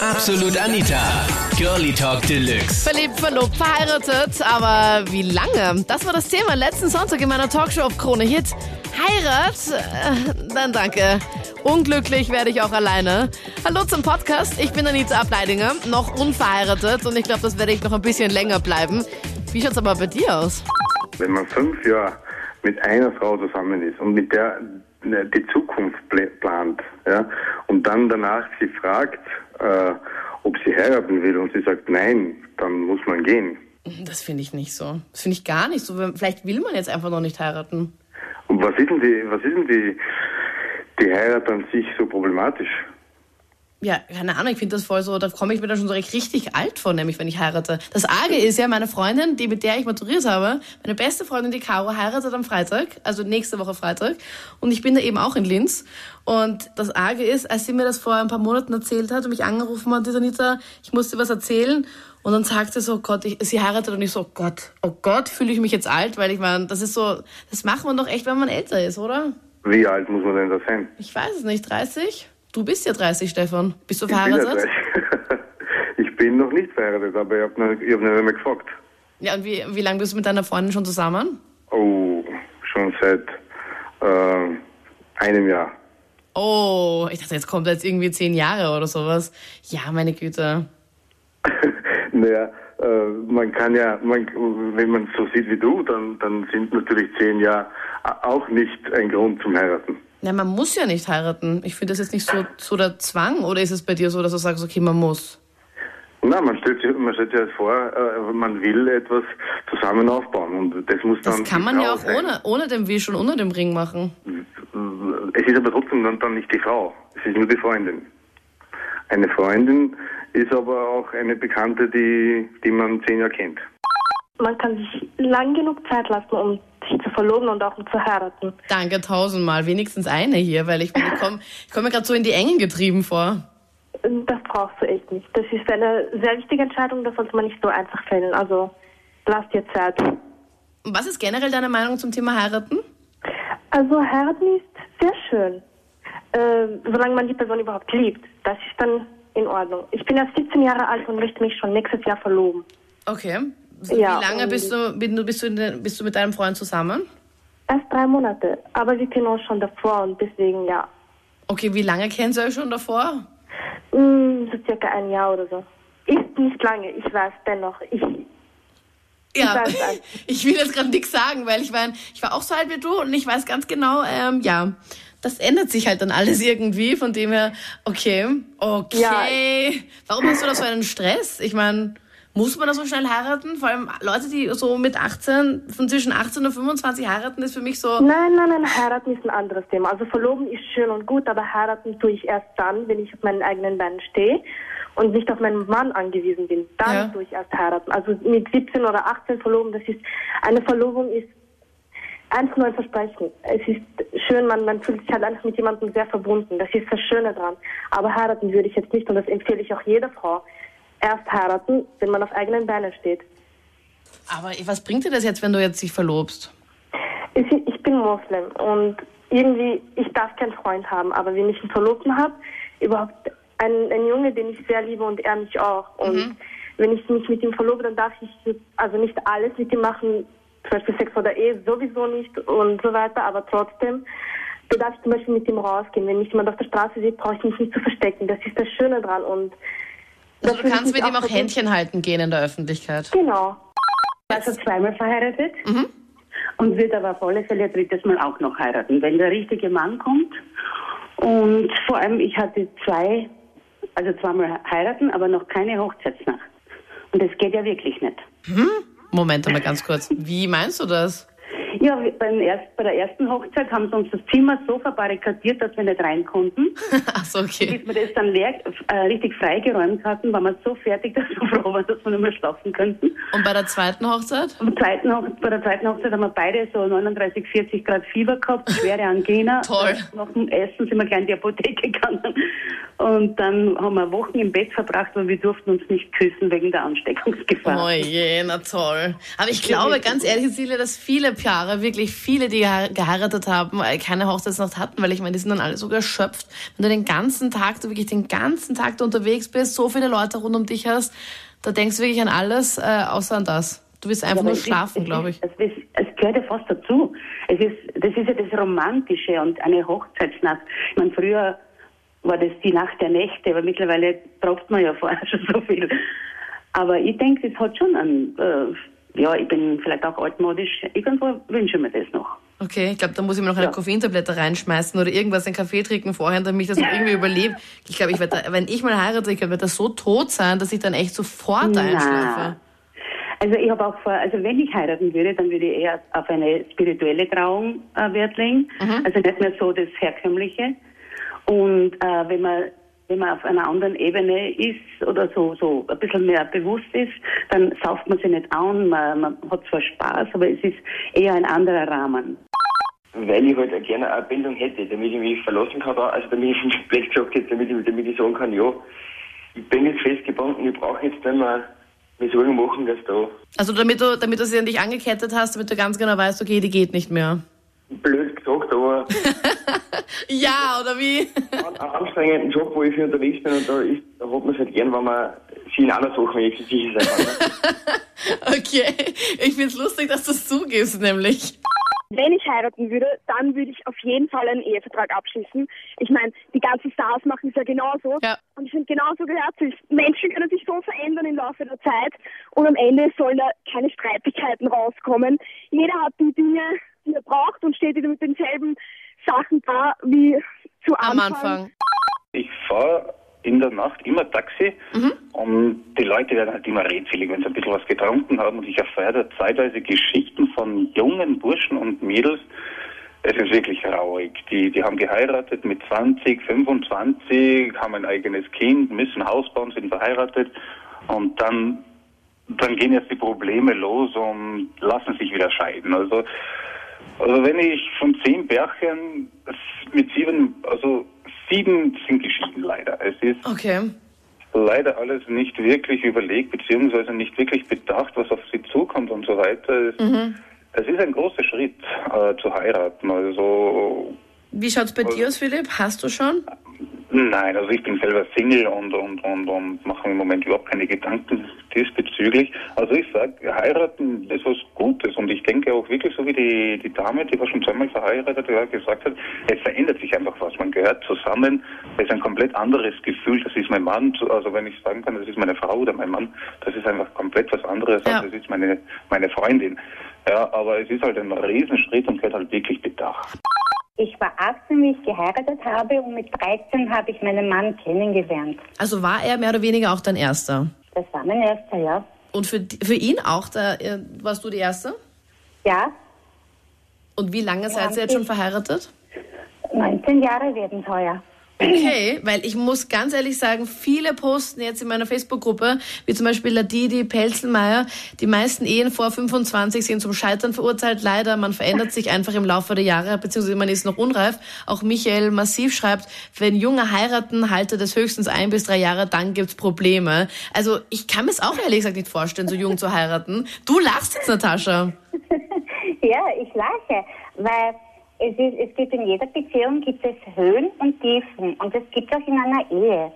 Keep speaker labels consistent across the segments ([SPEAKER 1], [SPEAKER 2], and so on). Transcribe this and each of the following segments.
[SPEAKER 1] Absolut Anita. Girlie Talk Deluxe.
[SPEAKER 2] Verliebt, verlobt, verheiratet, aber wie lange? Das war das Thema letzten Sonntag in meiner Talkshow auf Krone Hit. Heirat? Äh, Dann danke. Unglücklich werde ich auch alleine. Hallo zum Podcast. Ich bin Anita Ableidinger, noch unverheiratet und ich glaube, das werde ich noch ein bisschen länger bleiben. Wie schaut's aber bei dir aus?
[SPEAKER 3] Wenn man fünf Jahre mit einer Frau zusammen ist und mit der äh, die Zukunft pl- plant, ja, und dann danach sie fragt, äh, ob sie heiraten will und sie sagt nein, dann muss man gehen.
[SPEAKER 2] Das finde ich nicht so. Das finde ich gar nicht so. Vielleicht will man jetzt einfach noch nicht heiraten.
[SPEAKER 3] Und was ist denn die, was ist denn die, die Heirat an sich so problematisch?
[SPEAKER 2] Ja, keine Ahnung, ich finde das voll so, da komme ich mir dann schon so richtig alt vor, nämlich wenn ich heirate. Das Arge ist ja, meine Freundin, die mit der ich maturiert habe, meine beste Freundin, die Caro, heiratet am Freitag, also nächste Woche Freitag. Und ich bin da eben auch in Linz. Und das Arge ist, als sie mir das vor ein paar Monaten erzählt hat und mich angerufen hat, die Anita, ich musste was erzählen. Und dann sagt sie so, oh Gott, ich, sie heiratet und ich so, oh Gott, oh Gott, fühle ich mich jetzt alt, weil ich meine, das ist so, das macht man doch echt, wenn man älter ist, oder?
[SPEAKER 3] Wie alt muss man denn da sein?
[SPEAKER 2] Ich weiß es nicht, 30? Du bist ja 30, Stefan. Bist du
[SPEAKER 3] Ich bin, ja
[SPEAKER 2] verheiratet?
[SPEAKER 3] 30. ich bin noch nicht verheiratet, aber ich habe noch, ich hab noch einmal gefragt.
[SPEAKER 2] Ja, und wie, wie lange bist du mit deiner Freundin schon zusammen?
[SPEAKER 3] Oh, schon seit äh, einem Jahr.
[SPEAKER 2] Oh, ich dachte, jetzt kommt jetzt irgendwie zehn Jahre oder sowas. Ja, meine Güte.
[SPEAKER 3] Naja, äh, man kann ja, man, wenn man so sieht wie du, dann, dann sind natürlich zehn Jahre auch nicht ein Grund zum Heiraten.
[SPEAKER 2] Na, man muss ja nicht heiraten. Ich finde das jetzt nicht so, so der Zwang. Oder ist es bei dir so, dass du sagst, okay, man muss?
[SPEAKER 3] Na, man stellt sich, man stellt sich halt vor, äh, man will etwas zusammen aufbauen und das muss dann.
[SPEAKER 2] Das kann man ja auch
[SPEAKER 3] sein.
[SPEAKER 2] ohne, ohne den Wisch und ohne den Ring machen.
[SPEAKER 3] Es ist aber trotzdem dann, dann nicht die Frau, es ist nur die Freundin. Eine Freundin ist aber auch eine Bekannte, die, die man zehn Jahre kennt.
[SPEAKER 4] Man kann sich lang genug Zeit lassen, um sich zu verloben und auch um zu heiraten.
[SPEAKER 2] Danke tausendmal. Wenigstens eine hier, weil ich, ich komme ich komm mir gerade so in die Engen getrieben vor.
[SPEAKER 4] Das brauchst du echt nicht. Das ist eine sehr wichtige Entscheidung, das sollte man nicht so einfach fällen. Also lass dir Zeit.
[SPEAKER 2] Und Was ist generell deine Meinung zum Thema heiraten?
[SPEAKER 4] Also heiraten ist sehr schön. Äh, solange man die Person überhaupt liebt. Das ist dann in Ordnung. Ich bin erst 17 Jahre alt und möchte mich schon nächstes Jahr verloben.
[SPEAKER 2] Okay.
[SPEAKER 4] Ja,
[SPEAKER 2] Wie lange bist du, bist du, bist du, in der- bist du mit deinem Freund zusammen?
[SPEAKER 4] Erst drei Monate. Aber wir kennen uns schon davor und deswegen ja.
[SPEAKER 2] Okay, wie lange kennst du euch schon davor?
[SPEAKER 4] Mm, so circa ein Jahr oder so. Ist nicht lange, ich weiß dennoch. Ich,
[SPEAKER 2] Ja,
[SPEAKER 4] weiß alles.
[SPEAKER 2] ich will jetzt gerade nichts sagen, weil ich meine, ich war auch so alt wie du und ich weiß ganz genau, ähm, ja, das ändert sich halt dann alles irgendwie. Von dem her, okay, okay. Warum hast du da so einen Stress? Ich meine, muss man da so schnell heiraten? Vor allem Leute, die so mit 18, von zwischen 18 und 25 heiraten, ist für mich so,
[SPEAKER 4] Nein, nein, nein, heiraten ist ein anderes Thema. Also verloben ist schön und gut, aber heiraten tue ich erst dann, wenn ich auf meinen eigenen Beinen stehe und nicht auf meinen Mann angewiesen bin. Dann
[SPEAKER 2] Ja.
[SPEAKER 4] tue ich erst heiraten. Also mit 17 oder 18 verloben, das ist, eine Verlobung ist einfach nur ein Versprechen. Es ist schön, man, man fühlt sich halt einfach mit jemandem sehr verbunden. Das ist das Schöne dran. Aber heiraten würde ich jetzt nicht und das empfehle ich auch jeder Frau. Erst heiraten, wenn man auf eigenen Beinen steht.
[SPEAKER 2] aber was bringt dir das jetzt, wenn du jetzt dich verlobst?
[SPEAKER 4] Ich, ich bin Moslem und irgendwie, ich darf keinen Freund haben, aber wenn ich einen Verlobten habe, überhaupt ein, ein Junge, den ich sehr liebe und er mich auch. Und wenn ich mich mit ihm verlobe, dann darf ich also nicht alles mit ihm machen, zum Beispiel Sex oder Ehe sowieso nicht und so weiter, aber trotzdem da darf ich zum Beispiel mit ihm rausgehen. Wenn mich jemand auf der Straße sieht, brauche ich mich nicht zu verstecken. Das ist das Schöne dran und
[SPEAKER 2] Also du kannst mit ihm auch. Händchen halten gehen in der Öffentlichkeit.
[SPEAKER 4] Genau.
[SPEAKER 5] Also zweimal verheiratet und wird aber auf alle Fälle drittes Mal auch noch heiraten, wenn der richtige Mann kommt. Und vor allem, ich hatte zwei, also zweimal heiraten, aber noch keine Hochzeitsnacht. Und das geht ja wirklich nicht.
[SPEAKER 2] Moment mal ganz kurz. Wie meinst du das?
[SPEAKER 5] Ja, beim erst, bei der ersten Hochzeit haben sie uns das Zimmer so verbarrikadiert, dass wir nicht rein konnten.
[SPEAKER 2] Ach so, okay.
[SPEAKER 5] Bis wir das dann leer, äh, richtig freigeräumt hatten, waren wir so fertig, dass wir froh waren, dass wir nicht mehr schlafen könnten.
[SPEAKER 2] Und bei der zweiten Hochzeit?
[SPEAKER 5] Zweiten bei der zweiten Hochzeit haben wir beide so 39, 40 Grad Fieber gehabt, schwere Angina.
[SPEAKER 2] Toll.
[SPEAKER 5] Nach dem Essen sind wir gleich in die Apotheke gegangen. Und dann haben wir Wochen im Bett verbracht, weil wir durften uns nicht küssen wegen der Ansteckungsgefahr.
[SPEAKER 2] Oh je, na toll. Aber ich glaube, ganz ehrlich, Cecilia, dass viele Paare Jahre wirklich viele, die geheiratet haben, keine Hochzeitsnacht hatten, weil ich meine, die sind dann alle so erschöpft. Wenn du den ganzen Tag, du wirklich den ganzen Tag unterwegs bist, so viele Leute rund um dich hast, da denkst du wirklich an alles, äh, außer an das. Du willst einfach ja, nur schlafen, glaube ich.
[SPEAKER 5] Es, es, es, gehört ja fast dazu. Es ist, das ist ja das Romantische und eine Hochzeitsnacht. Ich meine, früher war das die Nacht der Nächte, aber mittlerweile braucht man ja vorher schon so viel. Aber ich denke, das hat schon einen, äh, ja, ich bin vielleicht auch altmodisch, irgendwo wünsche ich mir das noch.
[SPEAKER 2] Okay, ich glaube, da muss ich mir noch eine ja. Koffeintablette reinschmeißen oder irgendwas in Kaffee trinken vorher, damit ich das noch irgendwie überlebe. Ich glaube, ich werde, wenn ich mal heirate, ich werde da so tot sein, dass ich dann echt sofort Na. einschlafe.
[SPEAKER 5] Also ich habe auch vor, also wenn ich heiraten würde, dann würde ich eher auf eine spirituelle Trauung äh, Wert legen. Mhm. Also nicht mehr so das herkömmliche. Und äh, wenn man wenn man auf einer anderen Ebene ist oder so, so ein bisschen mehr bewusst ist, dann sauft man sich nicht an, man, man hat zwar Spaß, aber es ist eher ein anderer Rahmen.
[SPEAKER 6] Weil ich halt gerne eine Bindung hätte, damit ich mich verlassen kann, also damit ich nicht blöd gesagt hätte, damit ich, damit ich sagen kann, ja, ich bin jetzt festgebunden, ich brauche jetzt nicht mehr mir Sorgen machen, dass da...
[SPEAKER 2] Also damit du, damit du sie an dich angekettet hast, damit du ganz genau weißt, okay, die geht nicht mehr.
[SPEAKER 6] Blöd gesagt, aber...
[SPEAKER 2] ja, oder wie?
[SPEAKER 6] einen anstrengenden Job, wo ich für unterwegs bin und da, ist, da hat man es halt gern, wenn man sich in einer Sache nicht sicher sein kann.
[SPEAKER 2] Ne? okay, ich finde es lustig, dass du es zugibst, nämlich.
[SPEAKER 7] Wenn ich heiraten würde, dann würde ich auf jeden Fall einen Ehevertrag abschließen. Ich meine, die ganzen Stars machen es ja genauso. Ja. Und ich finde, genauso gehört sich. Menschen können sich so verändern im Laufe der Zeit und am Ende sollen da keine Streitigkeiten rauskommen. Jeder hat die Dinge, die er braucht und steht wieder mit denselben Sachen da wie zu Anfang. Am Anfang.
[SPEAKER 6] Ich fahre in der Nacht immer Taxi mhm. und die Leute werden halt immer redselig, wenn sie ein bisschen was getrunken haben und ich erfahre da zeitweise Geschichten von jungen Burschen und Mädels. Es ist wirklich traurig. Die, die haben geheiratet mit 20, 25, haben ein eigenes Kind, müssen Haus bauen, sind verheiratet und dann, dann gehen jetzt die Probleme los und lassen sich wieder scheiden. Also, also wenn ich von zehn Bärchen mit sieben, also sieben sind geschieden leider. Es ist
[SPEAKER 2] okay.
[SPEAKER 6] leider alles nicht wirklich überlegt, beziehungsweise nicht wirklich bedacht, was auf sie zukommt und so weiter. Es, mhm. es ist ein großer Schritt äh, zu heiraten. Also
[SPEAKER 2] wie schaut es bei also, dir aus, Philipp? Hast du schon?
[SPEAKER 6] Nein, also ich bin selber Single und, und, und, und mache im Moment überhaupt keine Gedanken diesbezüglich. Also ich sage, heiraten ist was Gutes und ich denke auch wirklich, so wie die, die Dame, die war schon zweimal verheiratet, die gesagt hat, es verändert sich einfach was. Man gehört zusammen, es ist ein komplett anderes Gefühl. Das ist mein Mann, also wenn ich sagen kann, das ist meine Frau oder mein Mann, das ist einfach komplett was anderes, ja. als das ist meine, meine Freundin. Ja, aber es ist halt ein Riesenschritt und gehört halt wirklich bedacht.
[SPEAKER 8] Ich war 18, wie ich geheiratet habe und mit 13 habe ich meinen Mann kennengelernt.
[SPEAKER 2] Also war er mehr oder weniger auch dein Erster?
[SPEAKER 8] Das war mein Erster, ja.
[SPEAKER 2] Und für, für ihn auch, da, äh, warst du die Erste?
[SPEAKER 8] Ja.
[SPEAKER 2] Und wie lange seid ihr jetzt schon verheiratet?
[SPEAKER 8] 19 Jahre werden es heuer.
[SPEAKER 2] Okay, weil ich muss ganz ehrlich sagen, viele posten jetzt in meiner Facebook-Gruppe, wie zum Beispiel Ladidi, Pelzelmeier, die meisten Ehen vor 25 sind zum Scheitern verurteilt. Leider, man verändert sich einfach im Laufe der Jahre, beziehungsweise man ist noch unreif. Auch Michael Massiv schreibt, wenn Junge heiraten, halte das höchstens ein bis drei Jahre, dann gibt's Probleme. Also ich kann mir es auch ehrlich gesagt nicht vorstellen, so jung zu heiraten. Du lachst jetzt, Natascha.
[SPEAKER 8] ja, ich lache, weil es, ist, es gibt in jeder Beziehung gibt es Höhen und Tiefen und es gibt auch in einer Ehe.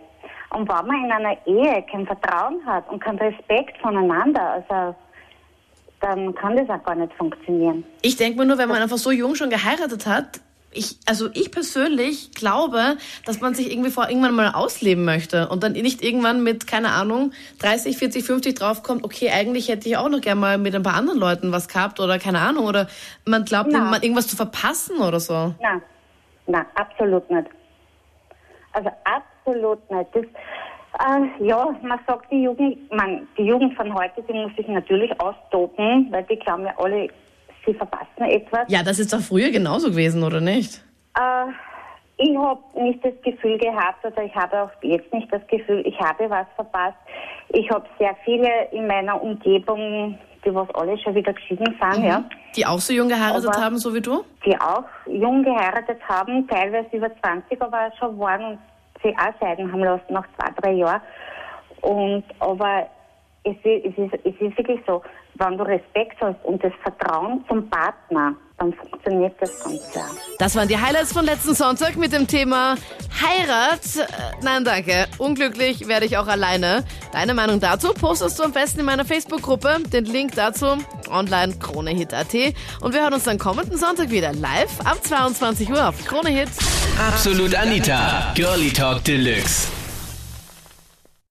[SPEAKER 8] Und wenn man in einer Ehe kein Vertrauen hat und keinen Respekt voneinander, also dann kann das auch gar nicht funktionieren.
[SPEAKER 2] Ich denke mir nur, wenn man einfach so jung schon geheiratet hat, ich, also ich persönlich glaube, dass man sich irgendwie vor irgendwann mal ausleben möchte und dann nicht irgendwann mit, keine Ahnung, 30, 40, 50 draufkommt, okay, eigentlich hätte ich auch noch gerne mal mit ein paar anderen Leuten was gehabt oder keine Ahnung, oder man glaubt, man irgendwas zu verpassen oder so.
[SPEAKER 8] Nein, nein, absolut nicht. Also absolut nicht. Das, äh, ja, man sagt, die Jugend, man, die Jugend von heute, die muss sich natürlich austoben, weil die glauben ja alle, sie verpassen etwas.
[SPEAKER 2] Ja, das ist doch früher genauso gewesen, oder nicht?
[SPEAKER 8] Äh, ich habe nicht das Gefühl gehabt, oder ich habe auch jetzt nicht das Gefühl, ich habe was verpasst. Ich habe sehr viele in meiner Umgebung, die was alle schon wieder geschieden sind, mhm. ja.
[SPEAKER 2] Die auch so jung geheiratet aber haben, so wie du?
[SPEAKER 8] Die auch jung geheiratet haben, teilweise über 20 aber schon waren und sie auch scheiden haben lassen nach zwei, drei Jahren. Und aber es ist, es, ist, es ist wirklich so, wenn du Respekt hast und das Vertrauen zum Partner, dann funktioniert das Ganze.
[SPEAKER 2] Das waren die Highlights von letzten Sonntag mit dem Thema Heirat. Äh, nein, danke. Unglücklich werde ich auch alleine. Deine Meinung dazu postest du am besten in meiner Facebook-Gruppe. Den Link dazu online kronehit.at. Und wir hören uns dann kommenden Sonntag wieder live ab 22 Uhr auf Kronehit.
[SPEAKER 1] Absolut Anita, Girlie Talk Deluxe.